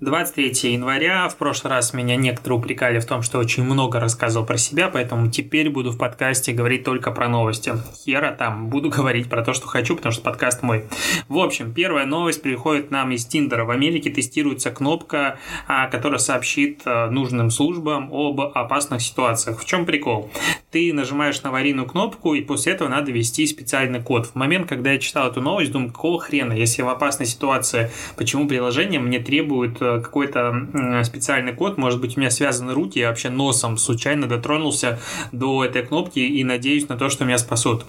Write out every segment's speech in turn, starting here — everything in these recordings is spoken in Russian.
23 января. В прошлый раз меня некоторые упрекали в том, что очень много рассказывал про себя, поэтому теперь буду в подкасте говорить только про новости. Хера там, буду говорить про то, что хочу, потому что подкаст мой. В общем, первая новость приходит нам из Тиндера. В Америке тестируется кнопка, а, которая сообщит а, нужным службам об опасных ситуациях. В чем прикол? Ты нажимаешь на аварийную кнопку, и после этого надо ввести специальный код. В момент, когда я читал эту новость, думаю, какого хрена, если в опасной ситуации, почему приложение мне требует э, какой-то специальный код, может быть, у меня связаны руки, я вообще носом случайно дотронулся до этой кнопки и надеюсь на то, что меня спасут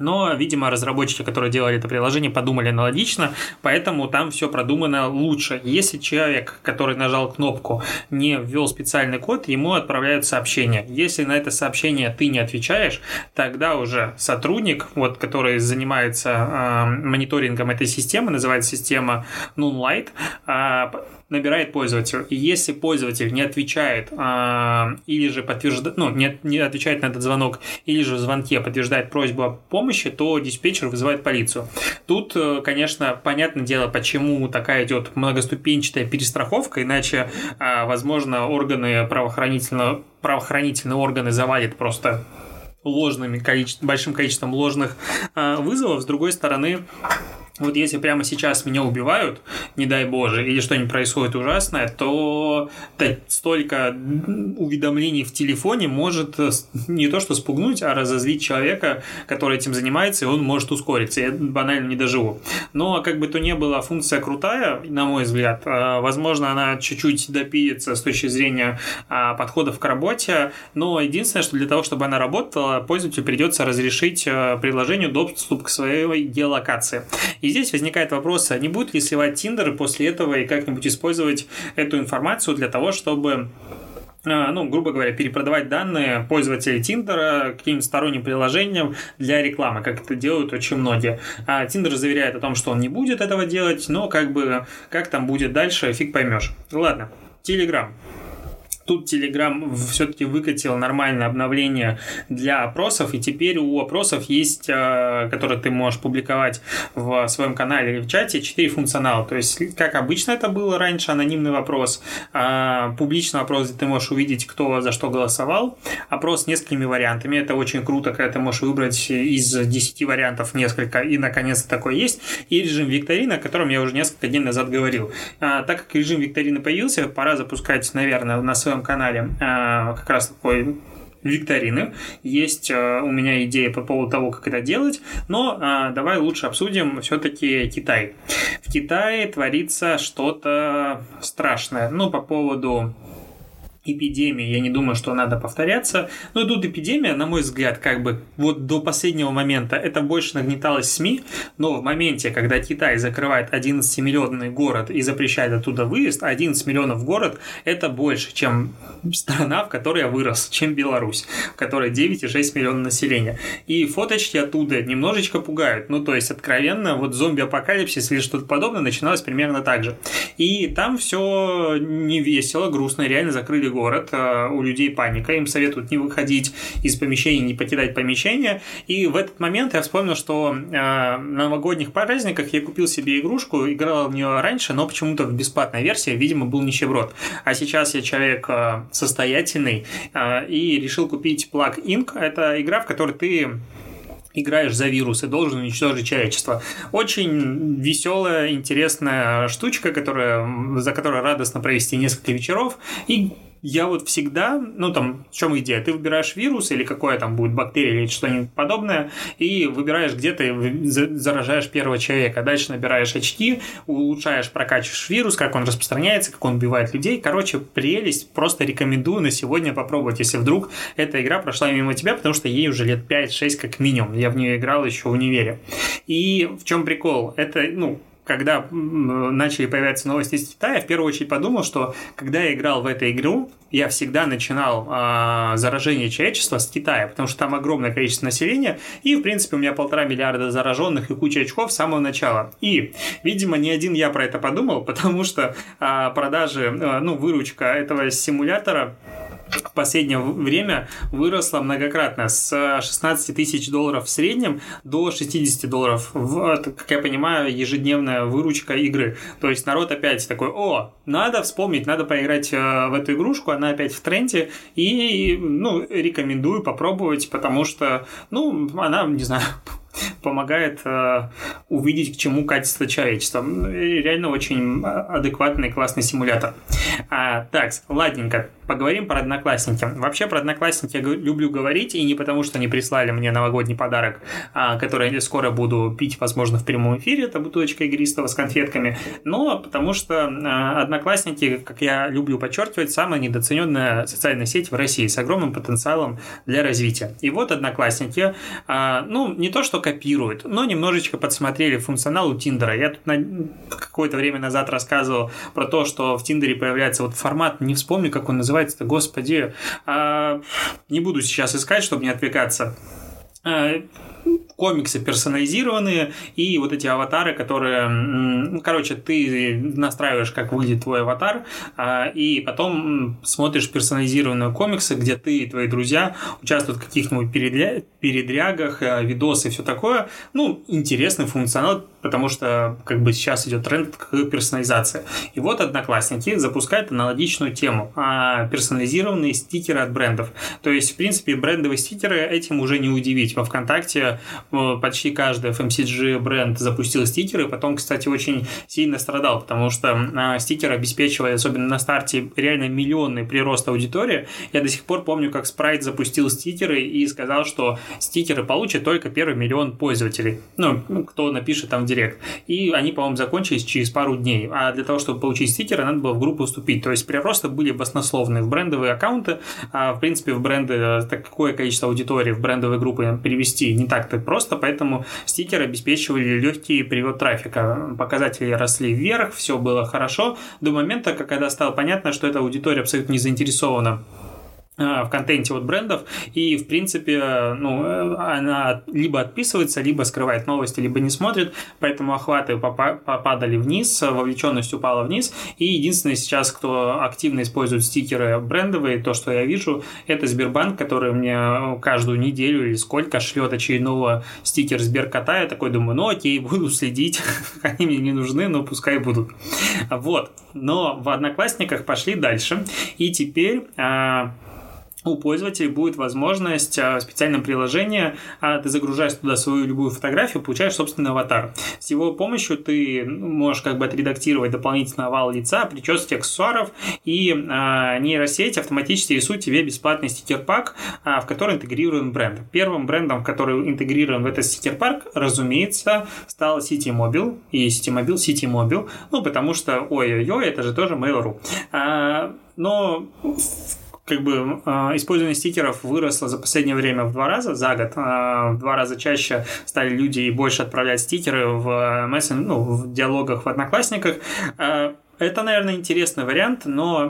но, видимо, разработчики, которые делали это приложение, подумали аналогично, поэтому там все продумано лучше. Если человек, который нажал кнопку, не ввел специальный код, ему отправляют сообщение. Если на это сообщение ты не отвечаешь, тогда уже сотрудник, вот, который занимается э, мониторингом этой системы, называется система Moonlight, э, набирает пользователь. И если пользователь не отвечает а, или же подтверждает, ну, не, не отвечает на этот звонок, или же в звонке подтверждает просьбу о помощи, то диспетчер вызывает полицию. Тут, э, конечно, понятное дело, почему такая идет многоступенчатая перестраховка, иначе, а, возможно, органы правоохранительного правоохранительные органы завалит просто ложными количеством, большим количеством ложных э, вызовов. С другой стороны, вот если прямо сейчас меня убивают, не дай боже, или что-нибудь происходит ужасное, то столько уведомлений в телефоне может э, не то что спугнуть, а разозлить человека, который этим занимается, и он может ускориться. Я банально не доживу. Но как бы то ни было, функция крутая, на мой взгляд. Э, возможно, она чуть-чуть допилится с точки зрения а, подходов к работе, но единственное, что для того, чтобы она работала, пользователю придется разрешить э, приложению доступ к своей геолокации. И здесь возникает вопрос, а не будет ли сливать Tinder после этого и как-нибудь использовать эту информацию для того, чтобы а, ну, грубо говоря, перепродавать данные пользователей Тиндера каким-нибудь сторонним приложением для рекламы, как это делают очень многие. А Тиндер заверяет о том, что он не будет этого делать, но как бы как там будет дальше, фиг поймешь. Ладно, Телеграм. Тут Telegram все-таки выкатил нормальное обновление для опросов, и теперь у опросов есть, э, которые ты можешь публиковать в своем канале или в чате, 4 функционала. То есть, как обычно это было раньше, анонимный вопрос, а, публичный вопрос, где ты можешь увидеть, кто за что голосовал, опрос с несколькими вариантами. Это очень круто, когда ты можешь выбрать из 10 вариантов несколько, и наконец-то такое есть. И режим викторина, о котором я уже несколько дней назад говорил. А, так как режим викторины появился, пора запускать, наверное, на своем канале э, как раз такой викторины. Есть э, у меня идея по поводу того, как это делать, но э, давай лучше обсудим все-таки Китай. В Китае творится что-то страшное. Ну, по поводу эпидемии, я не думаю, что надо повторяться. Но тут эпидемия, на мой взгляд, как бы вот до последнего момента это больше нагнеталось СМИ, но в моменте, когда Китай закрывает 11-миллионный город и запрещает оттуда выезд, 11 миллионов город это больше, чем страна, в которой я вырос, чем Беларусь, в которой 9,6 миллионов населения. И фоточки оттуда немножечко пугают. Ну, то есть, откровенно, вот зомби-апокалипсис или что-то подобное начиналось примерно так же. И там все не весело, грустно, реально закрыли город город, э, у людей паника, им советуют не выходить из помещения, не покидать помещение. И в этот момент я вспомнил, что э, на новогодних праздниках я купил себе игрушку, играл в нее раньше, но почему-то в бесплатной версии, видимо, был нищеброд. А сейчас я человек э, состоятельный и решил купить Plug Inc. Это игра, в которой ты играешь за вирус и должен уничтожить человечество. Очень веселая, интересная штучка, которая, за которой радостно провести несколько вечеров. И я вот всегда, ну там, в чем идея? Ты выбираешь вирус или какое там будет бактерия или что-нибудь подобное, и выбираешь, где ты заражаешь первого человека. Дальше набираешь очки, улучшаешь, прокачиваешь вирус, как он распространяется, как он убивает людей. Короче, прелесть. Просто рекомендую на сегодня попробовать, если вдруг эта игра прошла мимо тебя, потому что ей уже лет 5-6 как минимум. Я в нее играл еще в универе. И в чем прикол? Это, ну, когда начали появляться новости из Китая, в первую очередь подумал, что когда я играл в эту игру, я всегда начинал э, заражение человечества с Китая, потому что там огромное количество населения, и, в принципе, у меня полтора миллиарда зараженных и куча очков с самого начала. И, видимо, не один я про это подумал, потому что э, продажи, э, ну, выручка этого симулятора в последнее время выросла многократно с 16 тысяч долларов в среднем до 60 долларов, в, как я понимаю, ежедневная выручка игры. То есть народ опять такой, о, надо вспомнить, надо поиграть э, в эту игрушку, она опять в тренде, и, ну, рекомендую попробовать, потому что, ну, она, не знаю, помогает э, увидеть, к чему катится человечество. И реально очень адекватный, классный симулятор. А, так, ладненько, поговорим про Одноклассники. Вообще про Одноклассники я люблю говорить, и не потому, что они прислали мне новогодний подарок, а, который я скоро буду пить, возможно, в прямом эфире, это бутылочка игристого с конфетками, но потому что а, Одноклассники, как я люблю подчеркивать, самая недооцененная социальная сеть в России с огромным потенциалом для развития. И вот Одноклассники, а, ну, не то, что копируют, но немножечко подсмотрели функционал у Тиндера. Я тут на... какое-то время назад рассказывал про то, что в Тиндере появляется вот формат, не вспомню, как он называется, господи, а... не буду сейчас искать, чтобы не отвлекаться. А, комиксы персонализированные и вот эти аватары, которые, ну, короче, ты настраиваешь, как выглядит твой аватар, а, и потом смотришь персонализированные комиксы, где ты и твои друзья участвуют в каких-нибудь передрягах, э, видосы и все такое. Ну, интересный функционал, потому что как бы сейчас идет тренд к персонализации. И вот Одноклассники запускают аналогичную тему а персонализированные стикеры от брендов. То есть, в принципе, брендовые стикеры этим уже не удивить. Во ВКонтакте почти каждый FMCG бренд запустил стикеры, потом, кстати, очень сильно страдал, потому что а, стикер обеспечивает, особенно на старте, реально миллионный прирост аудитории. Я до сих пор помню, как Sprite запустил стикеры и сказал, что стикеры получат только первый миллион пользователей. Ну, кто напишет там в директ. И они, по-моему, закончились через пару дней. А для того, чтобы получить стикеры, надо было в группу вступить. То есть приросты были баснословные в брендовые аккаунты. А, в принципе, в бренды э, такое количество аудитории в брендовые группы перевести не так-то просто, поэтому стикеры обеспечивали легкий привод трафика. Показатели росли вверх, все было хорошо до момента, когда стало понятно, что эта аудитория абсолютно не заинтересована в контенте от брендов, и, в принципе, ну, э, она либо отписывается, либо скрывает новости, либо не смотрит, поэтому охваты попадали вниз, вовлеченность упала вниз, и единственный сейчас, кто активно использует стикеры брендовые, то, что я вижу, это Сбербанк, который мне каждую неделю или сколько шлет очередного стикер Сберкота, я такой думаю, ну окей, буду следить, они мне не нужны, но пускай будут. Вот, но в Одноклассниках пошли дальше, и теперь у пользователей будет возможность а, в специальном приложении, а, ты загружаешь туда свою любую фотографию, получаешь собственный аватар. С его помощью ты можешь как бы отредактировать дополнительно овал лица, прически, аксессуаров, и а, нейросеть автоматически рисует тебе бесплатный стикер-пак, в который интегрируем бренд. Первым брендом, который интегрирован в этот стикер-пак, разумеется, стал City Mobile и City Mobile City Mobile, ну, потому что, ой-ой-ой, это же тоже Mail.ru. Но как бы э, использование стикеров выросло за последнее время в два раза за год. Э, в два раза чаще стали люди и больше отправлять стикеры в мессен, ну, в диалогах в Одноклассниках. Э, это, наверное, интересный вариант, но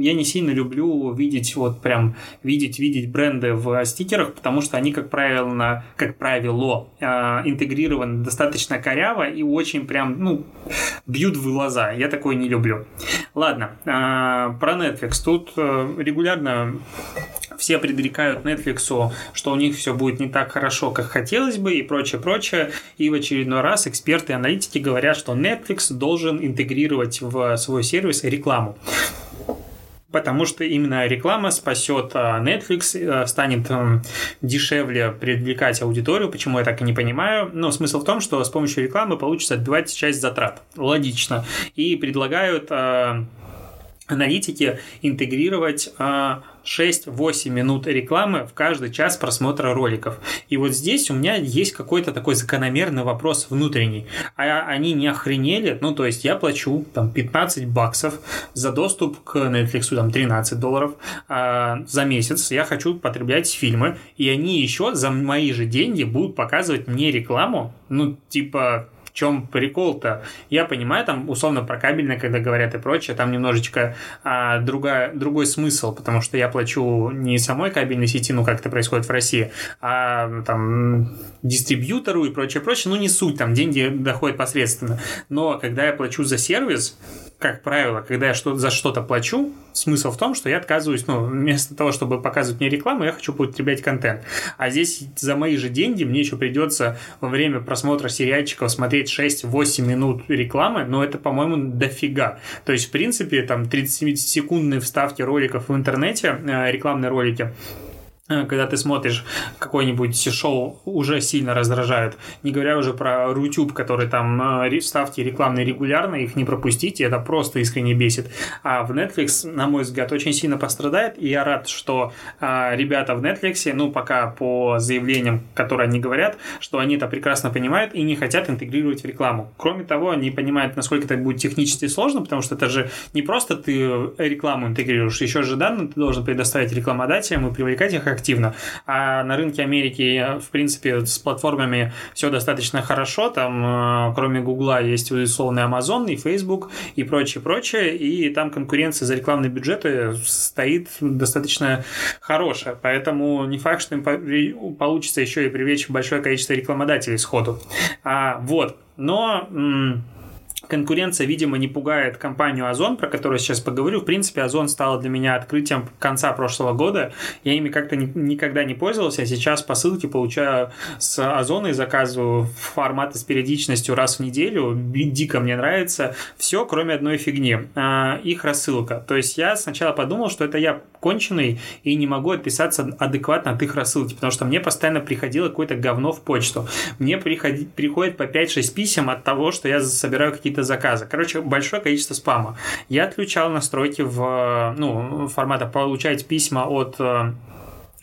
я не сильно люблю видеть вот прям видеть видеть бренды в стикерах, потому что они, как правило, как правило, интегрированы достаточно коряво и очень прям ну бьют в глаза. Я такое не люблю. Ладно, про Netflix. Тут э, регулярно все предрекают Netflix, что у них все будет не так хорошо, как хотелось бы, и прочее, прочее. И в очередной раз эксперты и аналитики говорят, что Netflix должен интегрировать в свой сервис рекламу потому что именно реклама спасет а, Netflix, э, станет дешевле привлекать аудиторию, почему я так и не понимаю, но смысл в том, что с помощью рекламы получится отбивать часть затрат. Логично. И предлагают а, аналитики интегрировать 6-8 минут рекламы в каждый час просмотра роликов. И вот здесь у меня есть какой-то такой закономерный вопрос внутренний. А они не охренели? Ну, то есть я плачу там 15 баксов за доступ к Netflix, там 13 долларов а за месяц. Я хочу потреблять фильмы, и они еще за мои же деньги будут показывать мне рекламу, ну, типа в чем прикол-то? Я понимаю, там условно про кабельное, когда говорят и прочее, там немножечко а, другая, другой смысл, потому что я плачу не самой кабельной сети, ну как это происходит в России, а там дистрибьютору и прочее, прочее, ну не суть, там деньги доходят посредственно. Но когда я плачу за сервис, как правило, когда я что за что-то плачу, смысл в том, что я отказываюсь, ну, вместо того, чтобы показывать мне рекламу, я хочу потреблять контент. А здесь за мои же деньги мне еще придется во время просмотра сериальчиков смотреть 6-8 минут рекламы, но это, по-моему, дофига. То есть, в принципе, там 30-секундные вставки роликов в интернете, э, рекламные ролики, когда ты смотришь какое-нибудь шоу, уже сильно раздражают. Не говоря уже про Рутюб, который там э, ставки рекламные регулярно, их не пропустить, и это просто искренне бесит. А в Netflix, на мой взгляд, очень сильно пострадает, и я рад, что а, ребята в Netflix, ну, пока по заявлениям, которые они говорят, что они это прекрасно понимают и не хотят интегрировать в рекламу. Кроме того, они понимают, насколько это будет технически сложно, потому что это же не просто ты рекламу интегрируешь, еще же данные ты должен предоставить рекламодателям и привлекать их активно. А на рынке Америки, в принципе, с платформами все достаточно хорошо. Там, э, кроме Гугла, есть условный Amazon и Facebook и прочее, прочее. И там конкуренция за рекламные бюджеты стоит достаточно хорошая. Поэтому не факт, что им получится еще и привлечь большое количество рекламодателей сходу. А, вот. Но конкуренция, видимо, не пугает компанию Озон, про которую сейчас поговорю. В принципе, Озон стала для меня открытием конца прошлого года. Я ими как-то ни, никогда не пользовался, а сейчас посылки получаю с Озона и заказываю форматы с периодичностью раз в неделю. Дико мне нравится. Все, кроме одной фигни. А, их рассылка. То есть я сначала подумал, что это я конченый и не могу отписаться адекватно от их рассылки, потому что мне постоянно приходило какое-то говно в почту. Мне приходи, приходит по 5-6 писем от того, что я собираю какие-то какие-то заказы. Короче, большое количество спама. Я отключал настройки в ну, формата получать письма от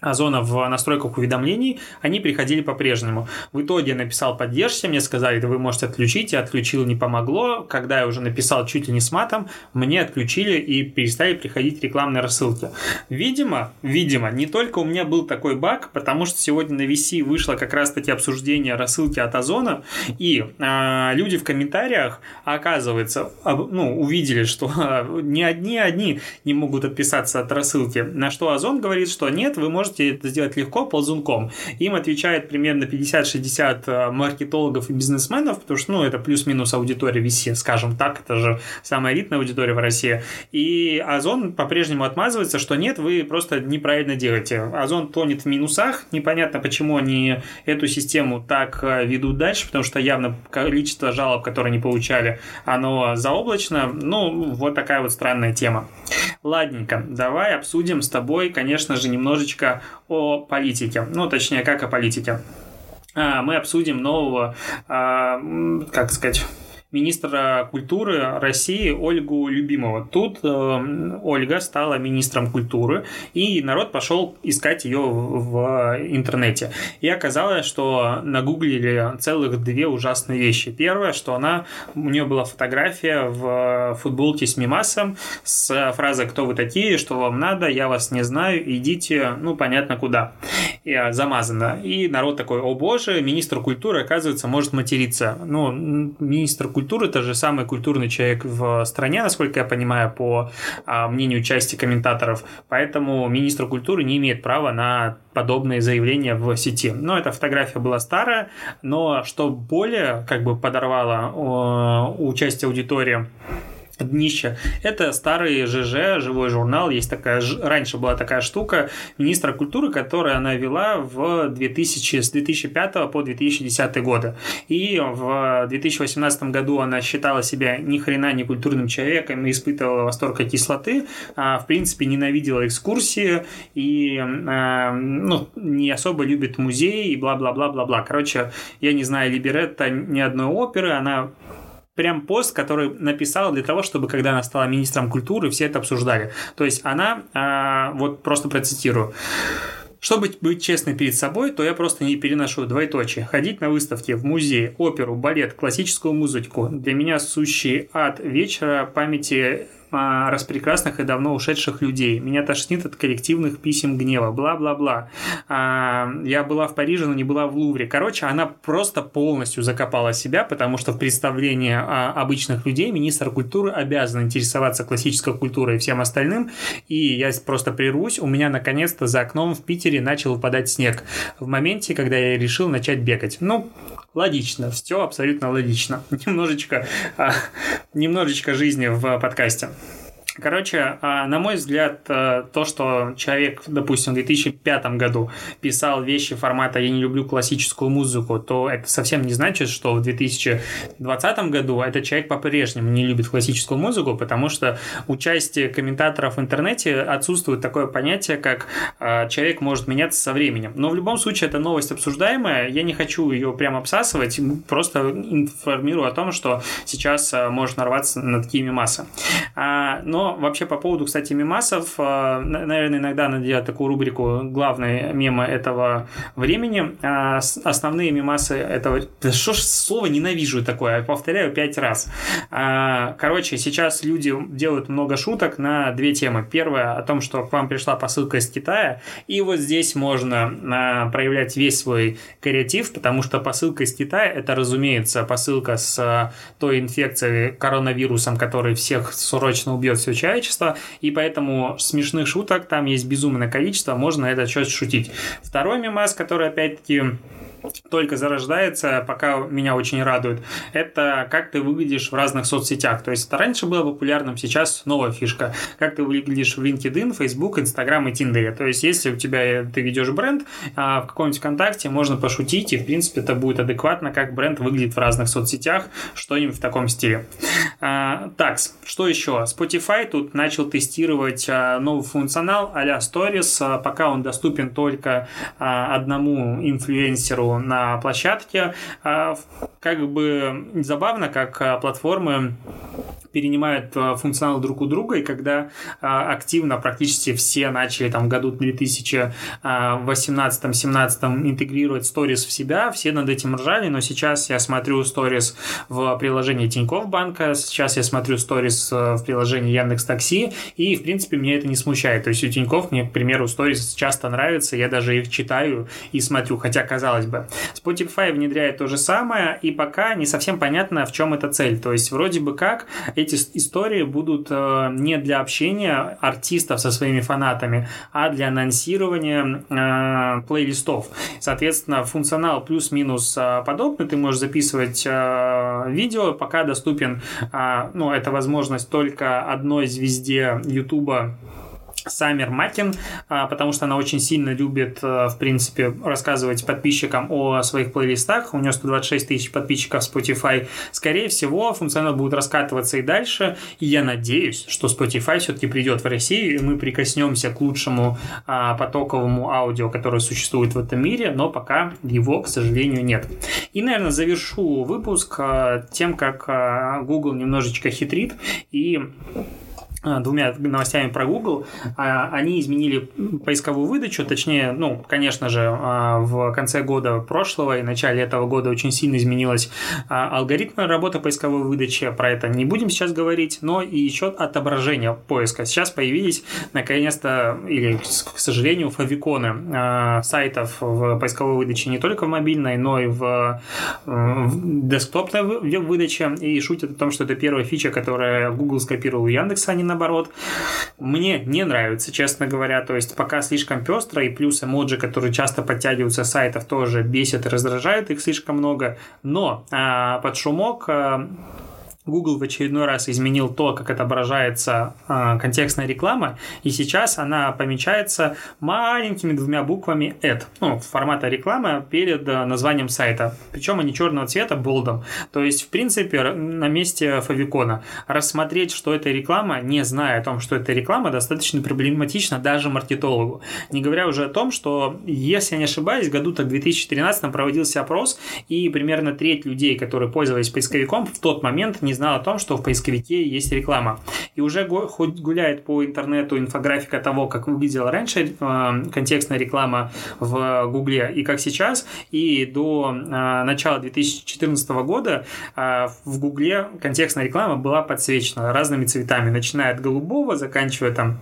э, Озона в настройках уведомлений, они приходили по-прежнему. В итоге написал поддержьте, мне сказали, да вы можете отключить, я отключил, не помогло. Когда я уже написал чуть ли не с матом, мне отключили и перестали приходить рекламные рассылки. Видимо, видимо, не только у меня был такой баг, потому что сегодня на VC вышло как раз-таки обсуждение рассылки от Озона, и э, люди в комментариях, оказывается, об, ну, увидели, что э, ни одни одни не могут отписаться от рассылки, на что Озон говорит, что нет, вы можете можете это сделать легко ползунком. Им отвечает примерно 50-60 э, маркетологов и бизнесменов, потому что, ну, это плюс-минус аудитория VC, скажем так, это же самая элитная аудитория в России. И Озон по-прежнему отмазывается, что нет, вы просто неправильно делаете. Озон тонет в минусах, непонятно, почему они эту систему так э, ведут дальше, потому что явно количество жалоб, которые они получали, оно заоблачно. Ну, вот такая вот странная тема. Ладненько, давай обсудим с тобой, конечно же, немножечко о политике. Ну, точнее, как о политике. А, мы обсудим нового, а, как сказать, министра культуры России Ольгу Любимова. Тут э, Ольга стала министром культуры, и народ пошел искать ее в, интернете. И оказалось, что нагуглили целых две ужасные вещи. Первое, что она, у нее была фотография в футболке с мимасом с фразой «Кто вы такие? Что вам надо? Я вас не знаю. Идите, ну, понятно, куда». И, а, замазано. И народ такой «О боже, министр культуры, оказывается, может материться». Ну, министр культуры культуры, это же самый культурный человек в стране, насколько я понимаю, по а, мнению части комментаторов. Поэтому министр культуры не имеет права на подобные заявления в сети. Но эта фотография была старая, но что более как бы подорвало участие аудитории днище. Это старый ЖЖ, живой журнал. Есть такая, раньше была такая штука министра культуры, которую она вела в 2000, с 2005 по 2010 годы. И в 2018 году она считала себя ни хрена не культурным человеком и испытывала восторг от кислоты. А, в принципе, ненавидела экскурсии и а, ну, не особо любит музеи и бла-бла-бла-бла-бла. Короче, я не знаю Либеретта ни одной оперы. Она прям пост, который написала для того, чтобы, когда она стала министром культуры, все это обсуждали. То есть она, а, вот просто процитирую, чтобы быть честной перед собой, то я просто не переношу двоеточие. Ходить на выставки, в музей, оперу, балет, классическую музыку. Для меня сущий ад вечера памяти а, распрекрасных и давно ушедших людей. Меня тошнит от коллективных писем гнева. Бла-бла-бла. А, я была в Париже, но не была в Лувре. Короче, она просто полностью закопала себя, потому что в представлении а, обычных людей министр культуры обязан интересоваться классической культурой и всем остальным. И я просто прервусь. У меня наконец-то за окном в Питере начал выпадать снег. В моменте, когда я решил начать бегать. Ну, логично, все абсолютно логично. Немножечко, а, немножечко жизни в подкасте. Короче, а, на мой взгляд, э, то, что человек, допустим, в 2005 году писал вещи формата «я не люблю классическую музыку», то это совсем не значит, что в 2020 году этот человек по-прежнему не любит классическую музыку, потому что у части комментаторов в интернете отсутствует такое понятие, как а, человек может меняться со временем. Но в любом случае это новость обсуждаемая, я не хочу ее прямо обсасывать, просто информирую о том, что сейчас а, может нарваться на такие мемасы. Но вообще по поводу, кстати, мемасов, э, наверное, иногда надо делать такую рубрику «Главные мемы этого времени». А основные мемасы этого... Что ж слово ненавижу такое, повторяю пять раз. А, короче, сейчас люди делают много шуток на две темы. Первая о том, что к вам пришла посылка из Китая, и вот здесь можно а, проявлять весь свой креатив, потому что посылка из Китая – это, разумеется, посылка с той инфекцией коронавирусом, который всех срочно убьет все человечества, и поэтому смешных шуток там есть безумное количество, можно этот счет шутить. Второй мемас, который опять-таки только зарождается, пока меня очень радует, это как ты выглядишь в разных соцсетях. То есть это раньше было популярным, сейчас новая фишка. Как ты выглядишь в LinkedIn, Facebook, Instagram и Tinder. То есть если у тебя ты ведешь бренд, а в каком-нибудь ВКонтакте можно пошутить, и в принципе это будет адекватно, как бренд выглядит в разных соцсетях, что-нибудь в таком стиле. А, так, что еще? Spotify тут начал тестировать а, новый функционал а-ля Stories, пока он доступен только одному инфлюенсеру на площадке. А, как бы забавно, как а, платформы перенимают а, функционал друг у друга, и когда активно практически все начали там в году 2018-17 интегрировать сторис в себя, все над этим ржали, но сейчас я смотрю сторис в приложении Тинькофф банка, сейчас я смотрю сторис в приложении Яндекс Такси, и в принципе меня это не смущает. То есть у Тинькофф мне, к примеру, сторис часто нравится, я даже их читаю и смотрю, хотя казалось бы. Spotify внедряет то же самое, и пока не совсем понятно, в чем эта цель. То есть вроде бы как эти истории будут э, не для общения артистов со своими фанатами, а для анонсирования э, плейлистов. Соответственно, функционал плюс-минус э, подобный. Ты можешь записывать э, видео, пока доступен, э, ну, это возможность только одной звезде YouTube Саммер Макин, а, потому что она очень сильно любит, э, в принципе, рассказывать подписчикам о своих плейлистах. У нее 126 тысяч подписчиков в Spotify. Скорее всего, функционал будет раскатываться и дальше. И я надеюсь, что Spotify все-таки придет в Россию, и мы прикоснемся к лучшему а, потоковому аудио, которое существует в этом мире, но пока его, к сожалению, нет. И, наверное, завершу выпуск а, тем, как Google немножечко хитрит и а, двумя новостями про Google, а, они изменили поисковую выдачу, точнее, ну, конечно же, а, в конце года прошлого и начале этого года очень сильно изменилась алгоритм работы поисковой выдачи, про это не будем сейчас говорить, но и еще отображение поиска. Сейчас появились, наконец-то, или, к сожалению, фавиконы сайтов в поисковой выдаче не только в мобильной, но и в, в десктопной выдаче, и шутят о том, что это первая фича, которая Google скопировал у Яндекса, а не наоборот. Мне не нравится, честно говоря. То есть пока слишком пестро, и плюс эмоджи, которые часто подтягиваются с сайтов, тоже бесят и раздражают их слишком много. Но а, под шумок а, Google в очередной раз изменил то, как отображается э, контекстная реклама, и сейчас она помечается маленькими двумя буквами ad, ну, формата рекламы перед э, названием сайта. Причем они черного цвета, болдом. То есть, в принципе, на месте фавикона. Рассмотреть, что это реклама, не зная о том, что это реклама, достаточно проблематично даже маркетологу. Не говоря уже о том, что, если я не ошибаюсь, в году так 2013 проводился опрос, и примерно треть людей, которые пользовались поисковиком, в тот момент не не знал о том, что в поисковике есть реклама. И уже хоть гуляет по интернету инфографика того, как выглядела раньше э, контекстная реклама в Гугле и как сейчас, и до э, начала 2014 года э, в Гугле контекстная реклама была подсвечена разными цветами, начиная от голубого, заканчивая там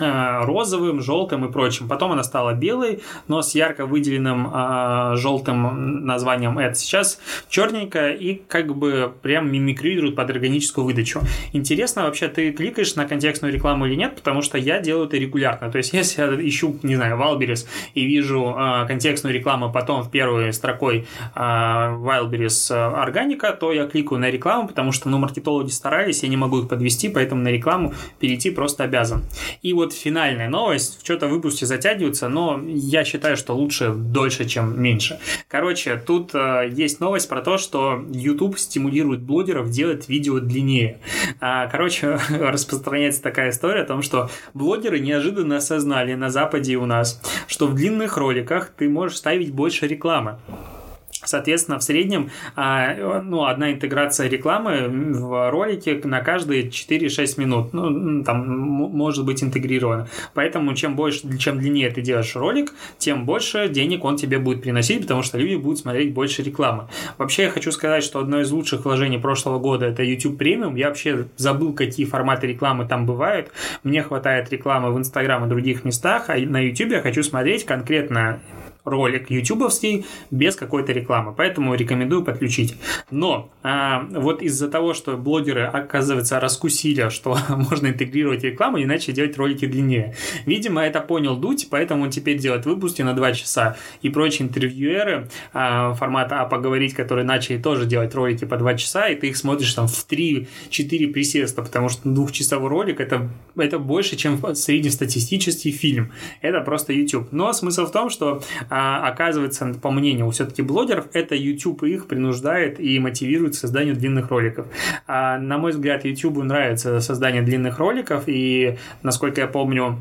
розовым, желтым и прочим. Потом она стала белой, но с ярко выделенным э, желтым названием Ad. Сейчас черненькая и как бы прям мимикрирует под органическую выдачу. Интересно, вообще ты кликаешь на контекстную рекламу или нет, потому что я делаю это регулярно. То есть, если я ищу, не знаю, Wildberries и вижу э, контекстную рекламу, потом в первой строкой э, Wildberries э, органика, то я кликаю на рекламу, потому что, ну, маркетологи старались, я не могу их подвести, поэтому на рекламу перейти просто обязан. И вот вот финальная новость. Что-то выпуски затягиваются, но я считаю, что лучше дольше, чем меньше. Короче, тут э, есть новость про то, что YouTube стимулирует блогеров делать видео длиннее. А, короче, распространяется такая история о том, что блогеры неожиданно осознали на Западе и у нас, что в длинных роликах ты можешь ставить больше рекламы. Соответственно, в среднем а, ну, одна интеграция рекламы в ролике на каждые 4-6 минут. Ну, там может быть интегрирована. Поэтому чем больше, чем длиннее ты делаешь ролик, тем больше денег он тебе будет приносить, потому что люди будут смотреть больше рекламы. Вообще, я хочу сказать, что одно из лучших вложений прошлого года это YouTube Premium. Я вообще забыл, какие форматы рекламы там бывают. Мне хватает рекламы в Instagram и других местах, а на YouTube я хочу смотреть конкретно ролик ютубовский без какой-то рекламы, поэтому рекомендую подключить. Но а, вот из-за того, что блогеры, оказывается, раскусили, что можно интегрировать рекламу, иначе делать ролики длиннее. Видимо, это понял Дудь, поэтому он теперь делает выпуски на 2 часа. И прочие интервьюеры а, формата «А поговорить», которые начали тоже делать ролики по 2 часа, и ты их смотришь там в 3-4 присеста, потому что двухчасовой ролик это, это больше, чем среднестатистический фильм. Это просто YouTube. Но смысл в том, что а, оказывается, по мнению все-таки блогеров, это YouTube их принуждает и мотивирует к созданию длинных роликов. А, на мой взгляд, YouTube нравится создание длинных роликов, и, насколько я помню,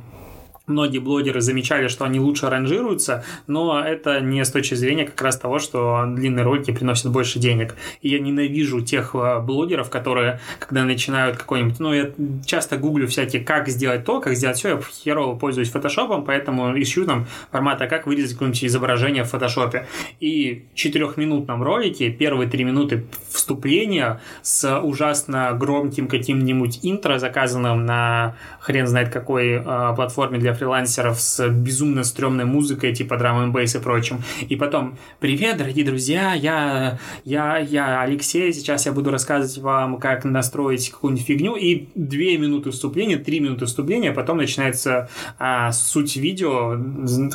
многие блогеры замечали, что они лучше ранжируются, но это не с точки зрения как раз того, что длинные ролики приносят больше денег. И я ненавижу тех э, блогеров, которые, когда начинают какой-нибудь... Ну, я часто гуглю всякие, как сделать то, как сделать все, я херово пользуюсь фотошопом, поэтому ищу там формата, как вырезать какое-нибудь изображение в фотошопе. И в четырехминутном ролике первые три минуты вступления с ужасно громким каким-нибудь интро, заказанным на хрен знает какой э, платформе для фрилансеров с безумно стрёмной музыкой, типа драм н и прочим. И потом, привет, дорогие друзья, я, я, я Алексей, сейчас я буду рассказывать вам, как настроить какую-нибудь фигню, и две минуты вступления, три минуты вступления, потом начинается а, суть видео,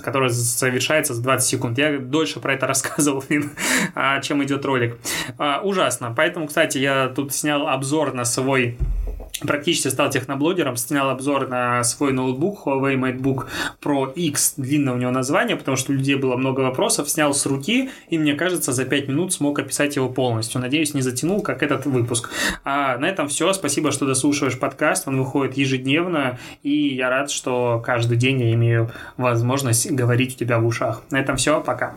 которое совершается за 20 секунд. Я дольше про это рассказывал, а, чем идет ролик. А, ужасно. Поэтому, кстати, я тут снял обзор на свой практически стал техноблогером, снял обзор на свой ноутбук Huawei MateBook Pro X, длинное у него название, потому что у людей было много вопросов, снял с руки, и мне кажется, за 5 минут смог описать его полностью. Надеюсь, не затянул, как этот выпуск. А на этом все. Спасибо, что дослушиваешь подкаст. Он выходит ежедневно, и я рад, что каждый день я имею возможность говорить у тебя в ушах. На этом все. Пока.